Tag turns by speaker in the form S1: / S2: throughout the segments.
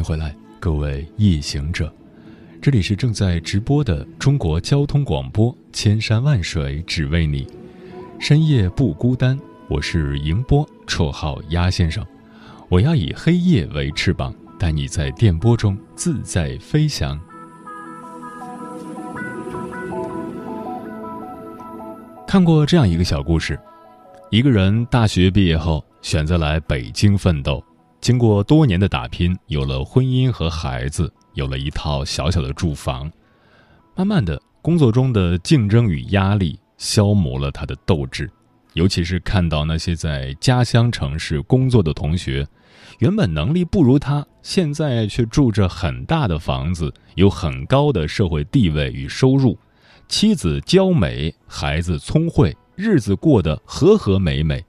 S1: 迎回来，各位夜行者，这里是正在直播的中国交通广播，千山万水只为你，深夜不孤单。我是迎波，绰号鸭先生。我要以黑夜为翅膀，带你在电波中自在飞翔。看过这样一个小故事：一个人大学毕业后选择来北京奋斗。经过多年的打拼，有了婚姻和孩子，有了一套小小的住房。慢慢的，工作中的竞争与压力消磨了他的斗志，尤其是看到那些在家乡城市工作的同学，原本能力不如他，现在却住着很大的房子，有很高的社会地位与收入，妻子娇美，孩子聪慧，日子过得和和美美。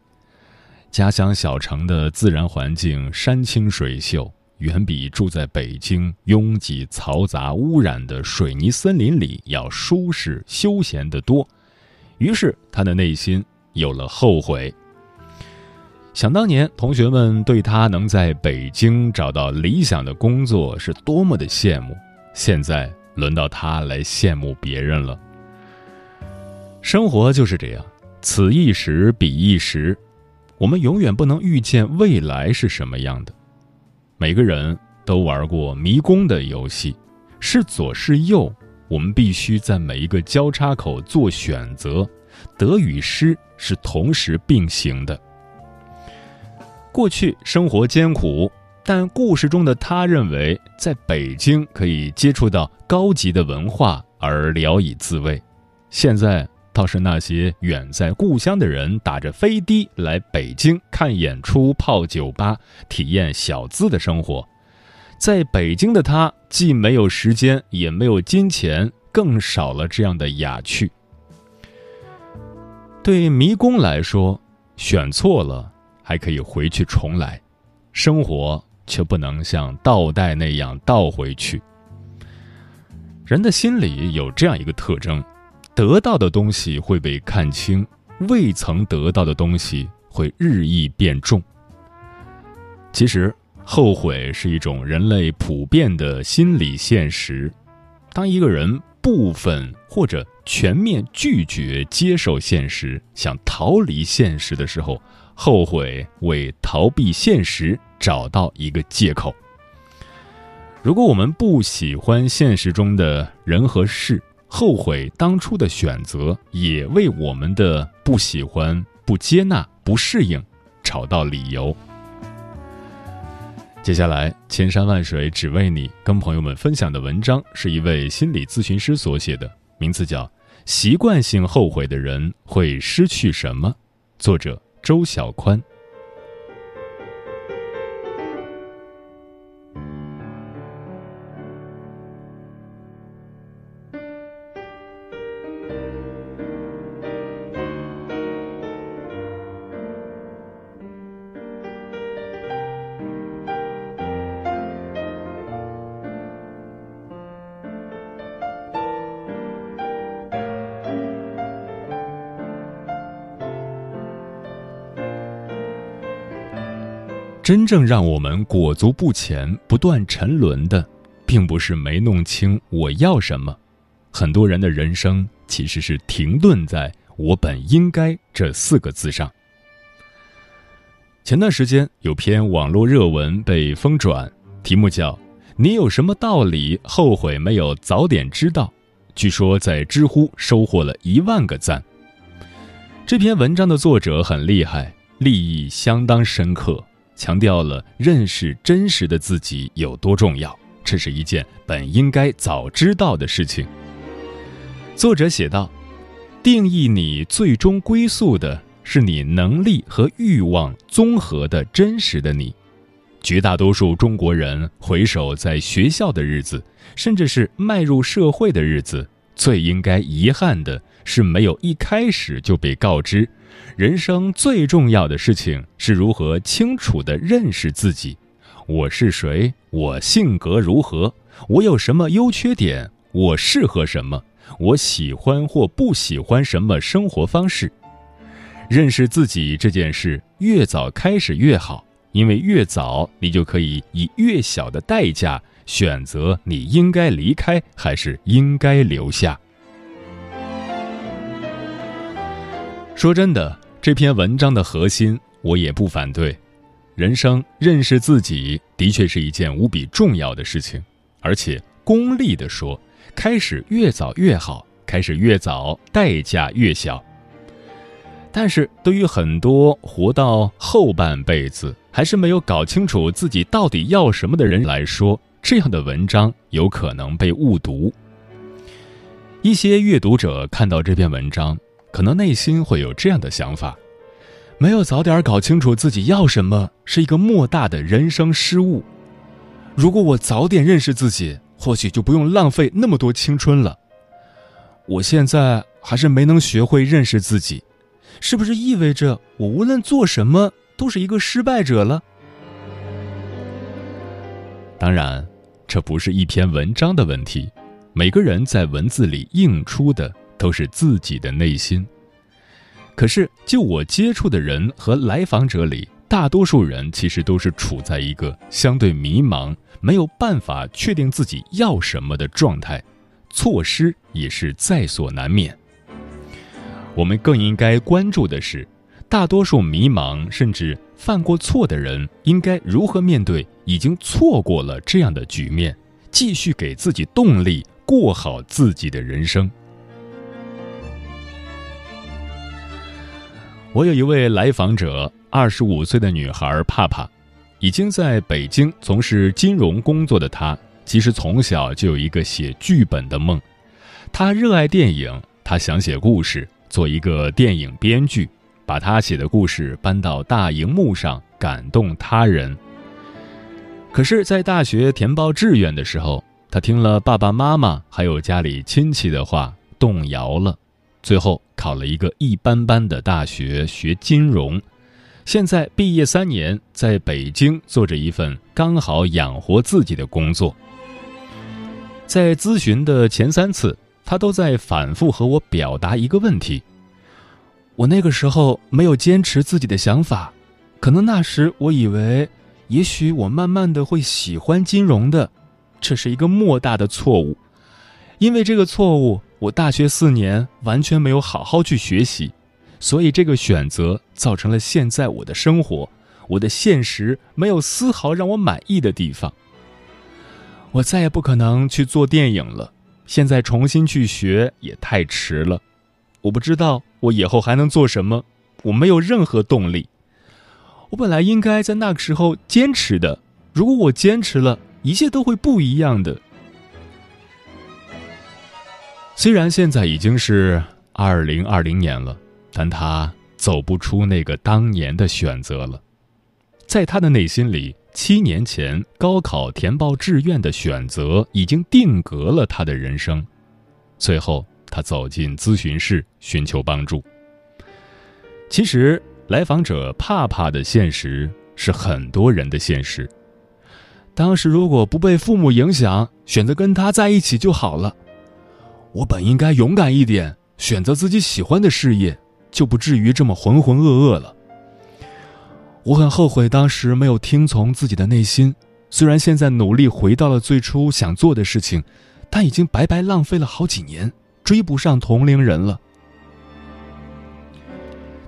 S1: 家乡小城的自然环境山清水秀，远比住在北京拥挤嘈杂、污染的水泥森林里要舒适休闲得多。于是他的内心有了后悔。想当年，同学们对他能在北京找到理想的工作是多么的羡慕，现在轮到他来羡慕别人了。生活就是这样，此一时彼一时。我们永远不能预见未来是什么样的。每个人都玩过迷宫的游戏，是左是右，我们必须在每一个交叉口做选择，得与失是同时并行的。过去生活艰苦，但故事中的他认为，在北京可以接触到高级的文化而聊以自慰。现在。倒是那些远在故乡的人，打着飞的来北京看演出、泡酒吧、体验小资的生活。在北京的他，既没有时间，也没有金钱，更少了这样的雅趣。对迷宫来说，选错了还可以回去重来，生活却不能像倒带那样倒回去。人的心里有这样一个特征。得到的东西会被看清，未曾得到的东西会日益变重。其实，后悔是一种人类普遍的心理现实。当一个人部分或者全面拒绝接受现实，想逃离现实的时候，后悔为逃避现实找到一个借口。如果我们不喜欢现实中的人和事，后悔当初的选择，也为我们的不喜欢、不接纳、不适应找到理由。接下来，千山万水只为你，跟朋友们分享的文章是一位心理咨询师所写的，名字叫《习惯性后悔的人会失去什么》，作者周小宽。真正让我们裹足不前、不断沉沦的，并不是没弄清我要什么。很多人的人生其实是停顿在“我本应该”这四个字上。前段时间有篇网络热文被疯转，题目叫“你有什么道理后悔没有早点知道”，据说在知乎收获了一万个赞。这篇文章的作者很厉害，立意相当深刻。强调了认识真实的自己有多重要，这是一件本应该早知道的事情。作者写道：“定义你最终归宿的是你能力和欲望综合的真实的你。绝大多数中国人回首在学校的日子，甚至是迈入社会的日子，最应该遗憾的是没有一开始就被告知，人生最重要的事情是如何清楚地认识自己。我是谁？我性格如何？我有什么优缺点？我适合什么？我喜欢或不喜欢什么生活方式？认识自己这件事越早开始越好，因为越早你就可以以越小的代价选择你应该离开还是应该留下。说真的，这篇文章的核心我也不反对。人生认识自己的确是一件无比重要的事情，而且功利的说。开始越早越好，开始越早代价越小。但是对于很多活到后半辈子还是没有搞清楚自己到底要什么的人来说，这样的文章有可能被误读。一些阅读者看到这篇文章，可能内心会有这样的想法：没有早点搞清楚自己要什么，是一个莫大的人生失误。如果我早点认识自己。或许就不用浪费那么多青春了。我现在还是没能学会认识自己，是不是意味着我无论做什么都是一个失败者了？当然，这不是一篇文章的问题。每个人在文字里映出的都是自己的内心。可是，就我接触的人和来访者里，大多数人其实都是处在一个相对迷茫。没有办法确定自己要什么的状态，错失也是在所难免。我们更应该关注的是，大多数迷茫甚至犯过错的人，应该如何面对已经错过了这样的局面，继续给自己动力，过好自己的人生。我有一位来访者，二十五岁的女孩帕帕。已经在北京从事金融工作的她，其实从小就有一个写剧本的梦。她热爱电影，她想写故事，做一个电影编剧，把她写的故事搬到大荧幕上，感动他人。可是，在大学填报志愿的时候，他听了爸爸妈妈还有家里亲戚的话，动摇了，最后考了一个一般般的大学，学金融。现在毕业三年，在北京做着一份刚好养活自己的工作。在咨询的前三次，他都在反复和我表达一个问题：我那个时候没有坚持自己的想法，可能那时我以为，也许我慢慢的会喜欢金融的，这是一个莫大的错误。因为这个错误，我大学四年完全没有好好去学习。所以这个选择造成了现在我的生活，我的现实没有丝毫让我满意的地方。我再也不可能去做电影了，现在重新去学也太迟了。我不知道我以后还能做什么，我没有任何动力。我本来应该在那个时候坚持的，如果我坚持了，一切都会不一样的。虽然现在已经是二零二零年了。但他走不出那个当年的选择了，在他的内心里，七年前高考填报志愿的选择已经定格了他的人生。最后，他走进咨询室寻求帮助。其实，来访者怕怕的现实是很多人的现实。当时如果不被父母影响，选择跟他在一起就好了。我本应该勇敢一点，选择自己喜欢的事业。就不至于这么浑浑噩噩了。我很后悔当时没有听从自己的内心，虽然现在努力回到了最初想做的事情，但已经白白浪费了好几年，追不上同龄人了。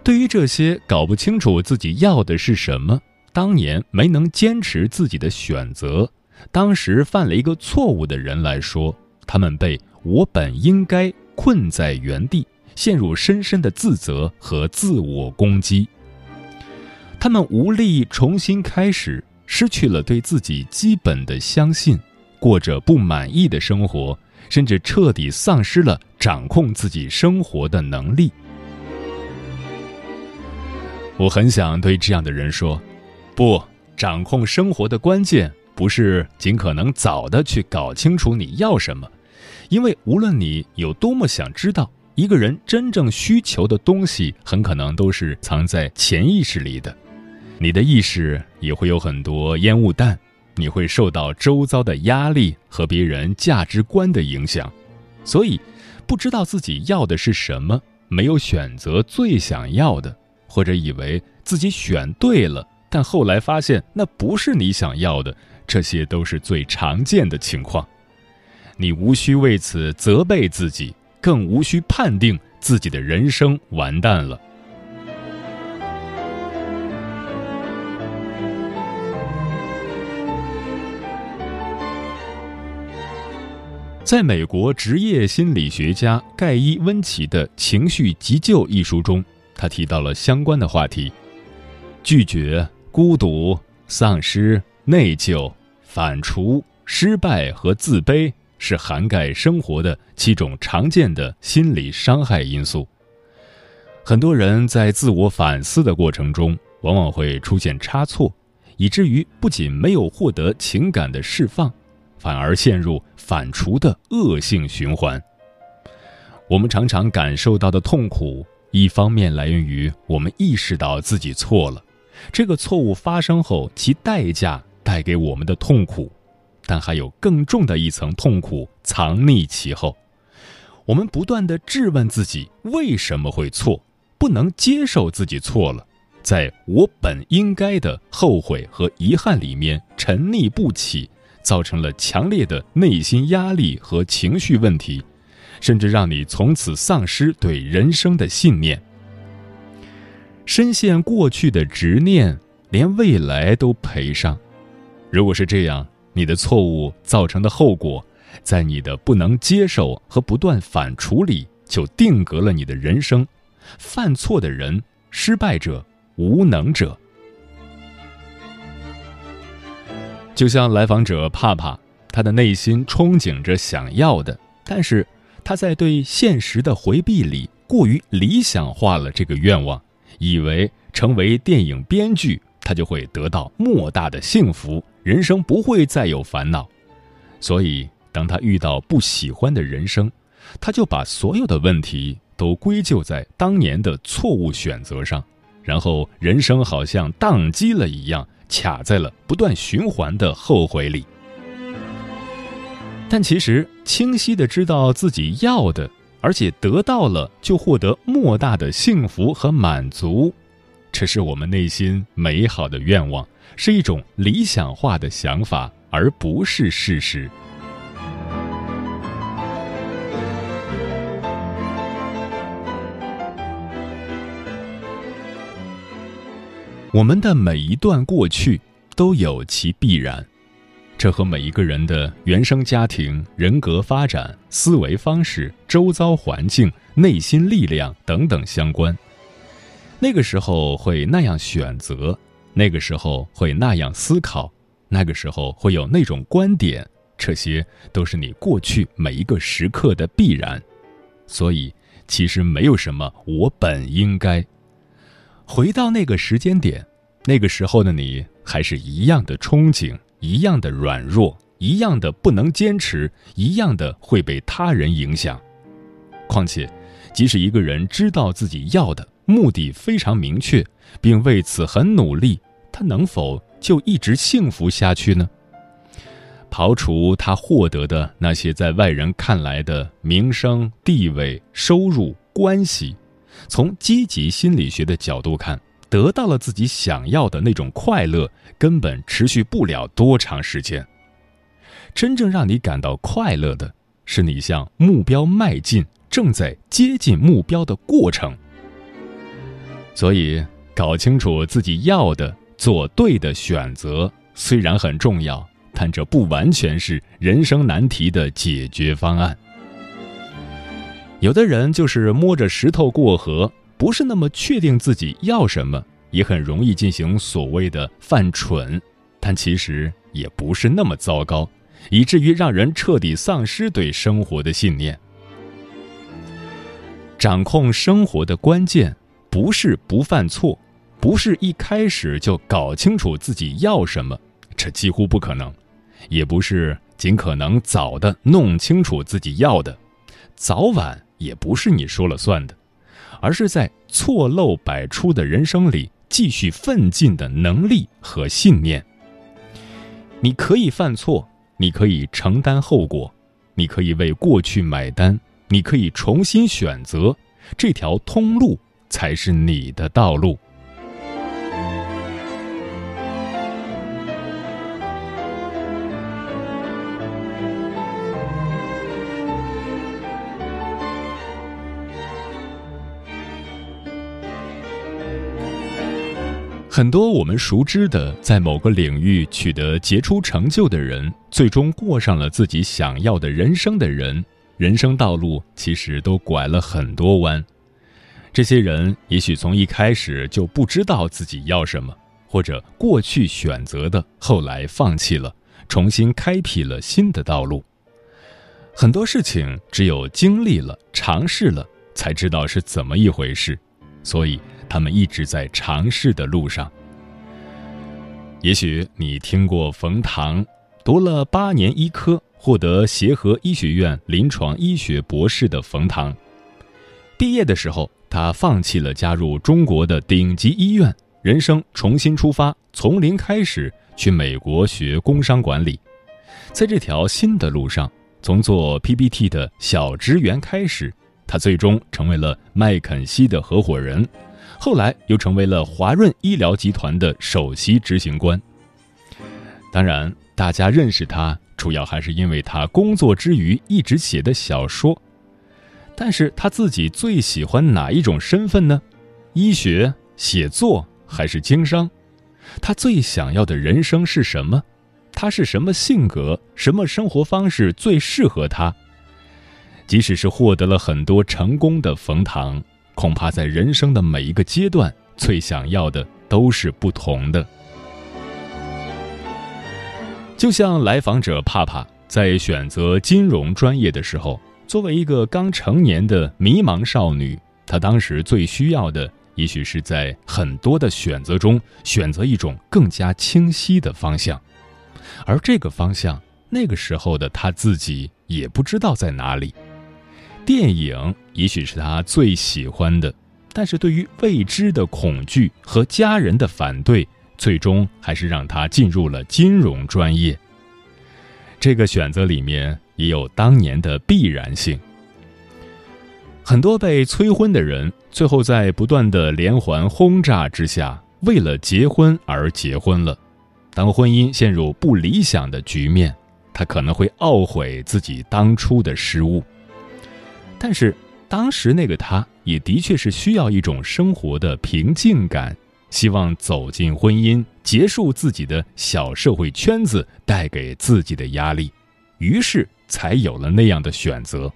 S1: 对于这些搞不清楚自己要的是什么，当年没能坚持自己的选择，当时犯了一个错误的人来说，他们被我本应该困在原地。陷入深深的自责和自我攻击，他们无力重新开始，失去了对自己基本的相信，过着不满意的生活，甚至彻底丧失了掌控自己生活的能力。我很想对这样的人说：不，掌控生活的关键不是尽可能早的去搞清楚你要什么，因为无论你有多么想知道，一个人真正需求的东西，很可能都是藏在潜意识里的。你的意识也会有很多烟雾弹，你会受到周遭的压力和别人价值观的影响，所以不知道自己要的是什么，没有选择最想要的。或者以为自己选对了，但后来发现那不是你想要的，这些都是最常见的情况。你无需为此责备自己，更无需判定自己的人生完蛋了。在美国职业心理学家盖伊·温奇的《情绪急救》一书中。他提到了相关的话题：拒绝、孤独、丧失、内疚、反刍、失败和自卑是涵盖生活的七种常见的心理伤害因素。很多人在自我反思的过程中，往往会出现差错，以至于不仅没有获得情感的释放，反而陷入反刍的恶性循环。我们常常感受到的痛苦。一方面来源于我们意识到自己错了，这个错误发生后其代价带给我们的痛苦，但还有更重的一层痛苦藏匿其后。我们不断的质问自己为什么会错，不能接受自己错了，在我本应该的后悔和遗憾里面沉溺不起，造成了强烈的内心压力和情绪问题。甚至让你从此丧失对人生的信念。深陷过去的执念，连未来都赔上。如果是这样，你的错误造成的后果，在你的不能接受和不断反处理，就定格了你的人生。犯错的人，失败者，无能者。就像来访者帕帕，他的内心憧憬着想要的，但是。他在对现实的回避里过于理想化了这个愿望，以为成为电影编剧，他就会得到莫大的幸福，人生不会再有烦恼。所以，当他遇到不喜欢的人生，他就把所有的问题都归咎在当年的错误选择上，然后人生好像宕机了一样，卡在了不断循环的后悔里。但其实，清晰的知道自己要的，而且得到了，就获得莫大的幸福和满足，这是我们内心美好的愿望，是一种理想化的想法，而不是事实。我们的每一段过去都有其必然。这和每一个人的原生家庭、人格发展、思维方式、周遭环境、内心力量等等相关。那个时候会那样选择，那个时候会那样思考，那个时候会有那种观点，这些都是你过去每一个时刻的必然。所以，其实没有什么我本应该回到那个时间点，那个时候的你还是一样的憧憬。一样的软弱，一样的不能坚持，一样的会被他人影响。况且，即使一个人知道自己要的目的非常明确，并为此很努力，他能否就一直幸福下去呢？刨除他获得的那些在外人看来的名声、地位、收入、关系，从积极心理学的角度看。得到了自己想要的那种快乐，根本持续不了多长时间。真正让你感到快乐的，是你向目标迈进、正在接近目标的过程。所以，搞清楚自己要的，做对的选择，虽然很重要，但这不完全是人生难题的解决方案。有的人就是摸着石头过河。不是那么确定自己要什么，也很容易进行所谓的犯蠢，但其实也不是那么糟糕，以至于让人彻底丧失对生活的信念。掌控生活的关键不是不犯错，不是一开始就搞清楚自己要什么，这几乎不可能；也不是尽可能早的弄清楚自己要的，早晚也不是你说了算的，而是在错漏百出的人生里继续奋进的能力和信念。你可以犯错，你可以承担后果，你可以为过去买单，你可以重新选择，这条通路才是你的道路。很多我们熟知的，在某个领域取得杰出成就的人，最终过上了自己想要的人生的人，人生道路其实都拐了很多弯。这些人也许从一开始就不知道自己要什么，或者过去选择的，后来放弃了，重新开辟了新的道路。很多事情只有经历了、尝试了，才知道是怎么一回事，所以。他们一直在尝试的路上。也许你听过冯唐，读了八年医科，获得协和医学院临床医学博士的冯唐。毕业的时候，他放弃了加入中国的顶级医院，人生重新出发，从零开始去美国学工商管理。在这条新的路上，从做 PPT 的小职员开始，他最终成为了麦肯锡的合伙人。后来又成为了华润医疗集团的首席执行官。当然，大家认识他主要还是因为他工作之余一直写的小说。但是他自己最喜欢哪一种身份呢？医学、写作还是经商？他最想要的人生是什么？他是什么性格？什么生活方式最适合他？即使是获得了很多成功的冯唐。恐怕在人生的每一个阶段，最想要的都是不同的。就像来访者帕帕在选择金融专业的时候，作为一个刚成年的迷茫少女，她当时最需要的，也许是在很多的选择中选择一种更加清晰的方向。而这个方向，那个时候的她自己也不知道在哪里。电影也许是他最喜欢的，但是对于未知的恐惧和家人的反对，最终还是让她进入了金融专业。这个选择里面也有当年的必然性。很多被催婚的人，最后在不断的连环轰炸之下，为了结婚而结婚了。当婚姻陷入不理想的局面，他可能会懊悔自己当初的失误。但是，当时那个他，也的确是需要一种生活的平静感，希望走进婚姻，结束自己的小社会圈子带给自己的压力，于是才有了那样的选择。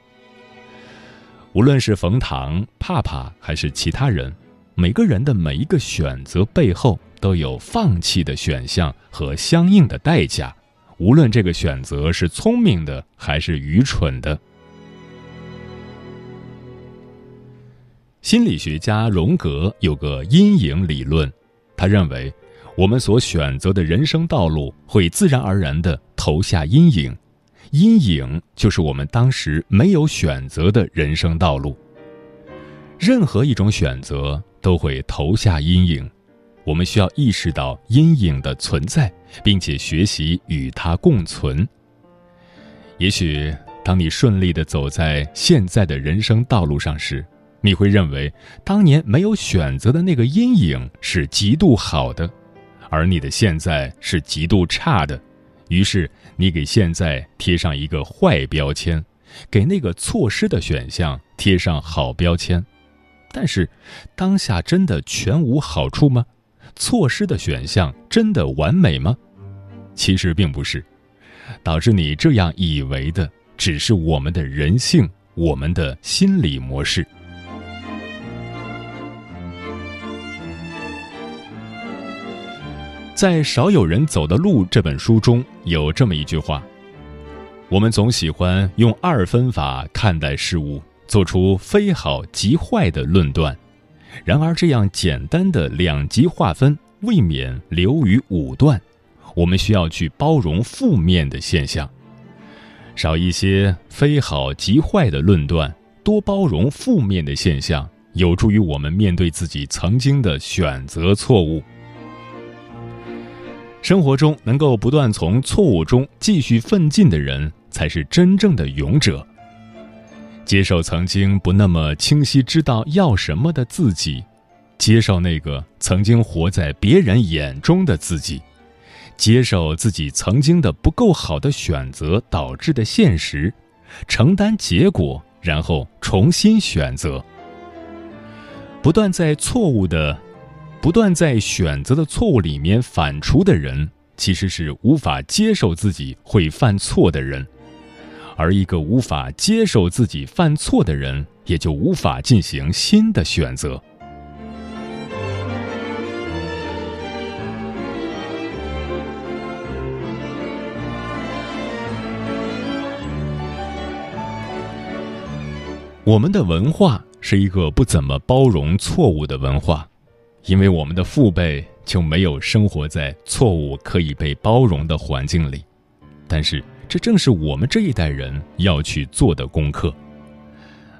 S1: 无论是冯唐、帕帕还是其他人，每个人的每一个选择背后都有放弃的选项和相应的代价，无论这个选择是聪明的还是愚蠢的。心理学家荣格有个阴影理论，他认为，我们所选择的人生道路会自然而然地投下阴影，阴影就是我们当时没有选择的人生道路。任何一种选择都会投下阴影，我们需要意识到阴影的存在，并且学习与它共存。也许，当你顺利地走在现在的人生道路上时，你会认为当年没有选择的那个阴影是极度好的，而你的现在是极度差的，于是你给现在贴上一个坏标签，给那个错失的选项贴上好标签。但是，当下真的全无好处吗？错失的选项真的完美吗？其实并不是，导致你这样以为的，只是我们的人性，我们的心理模式。在《少有人走的路》这本书中有这么一句话：“我们总喜欢用二分法看待事物，做出非好即坏的论断，然而，这样简单的两极划分未免流于武断。我们需要去包容负面的现象，少一些非好即坏的论断，多包容负面的现象，有助于我们面对自己曾经的选择错误。生活中能够不断从错误中继续奋进的人，才是真正的勇者。接受曾经不那么清晰知道要什么的自己，接受那个曾经活在别人眼中的自己。接受自己曾经的不够好的选择导致的现实，承担结果，然后重新选择。不断在错误的、不断在选择的错误里面反刍的人，其实是无法接受自己会犯错的人。而一个无法接受自己犯错的人，也就无法进行新的选择。我们的文化是一个不怎么包容错误的文化，因为我们的父辈就没有生活在错误可以被包容的环境里。但是，这正是我们这一代人要去做的功课。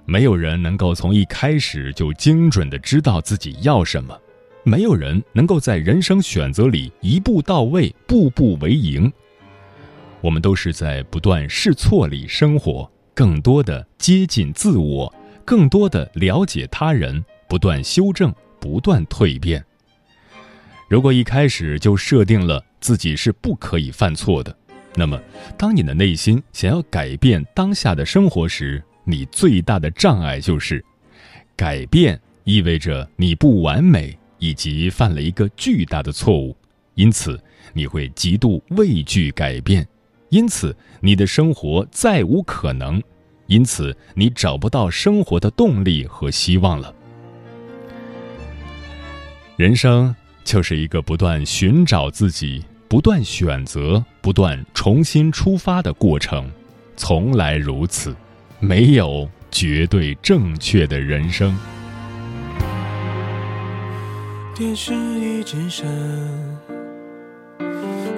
S1: 没有人能够从一开始就精准的知道自己要什么，没有人能够在人生选择里一步到位、步步为营。我们都是在不断试错里生活。更多的接近自我，更多的了解他人，不断修正，不断蜕变。如果一开始就设定了自己是不可以犯错的，那么当你的内心想要改变当下的生活时，你最大的障碍就是，改变意味着你不完美以及犯了一个巨大的错误，因此你会极度畏惧改变。因此，你的生活再无可能，因此你找不到生活的动力和希望了。人生就是一个不断寻找自己、不断选择、不断重新出发的过程，从来如此，没有绝对正确的人生。电视一直闪。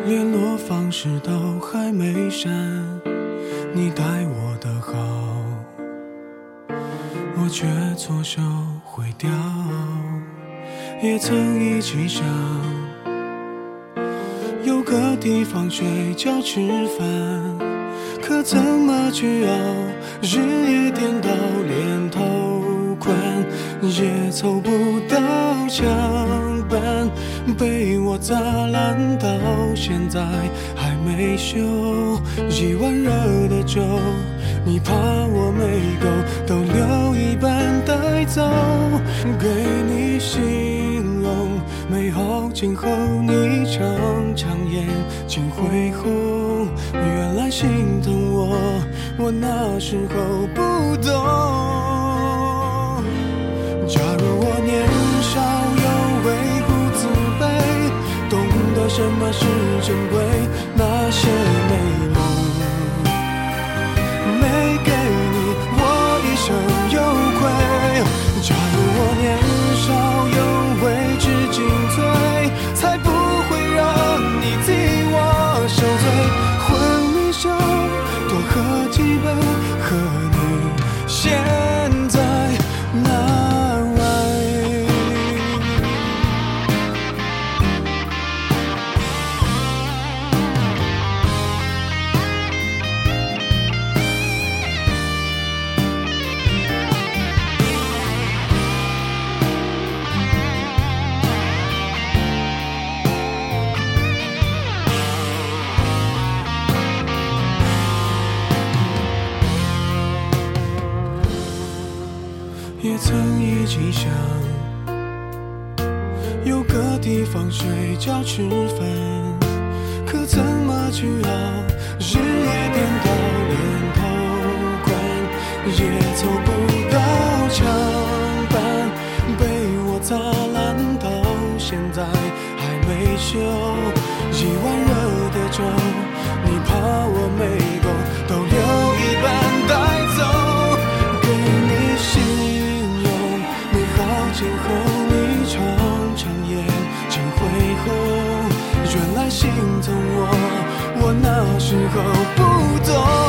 S1: 联络方式都还没删，你待我的好，我却错手毁掉。也曾一起想有个地方睡觉吃饭，可怎么去熬？日夜颠倒，连头款也凑不到墙板。被我砸烂，到现在还没修。一碗热的粥，你怕我没够，都留一半带走。给你形美好，今后你常常眼睛会红。原来心疼我，我那时候不懂。假如我年少有为，不自卑，懂得。什么是珍贵？那些睡觉吃饭，可怎么去熬？日夜颠倒，连头款也凑不到墙板，被我砸烂到现在还没修。一碗热的粥，
S2: 那时候不懂。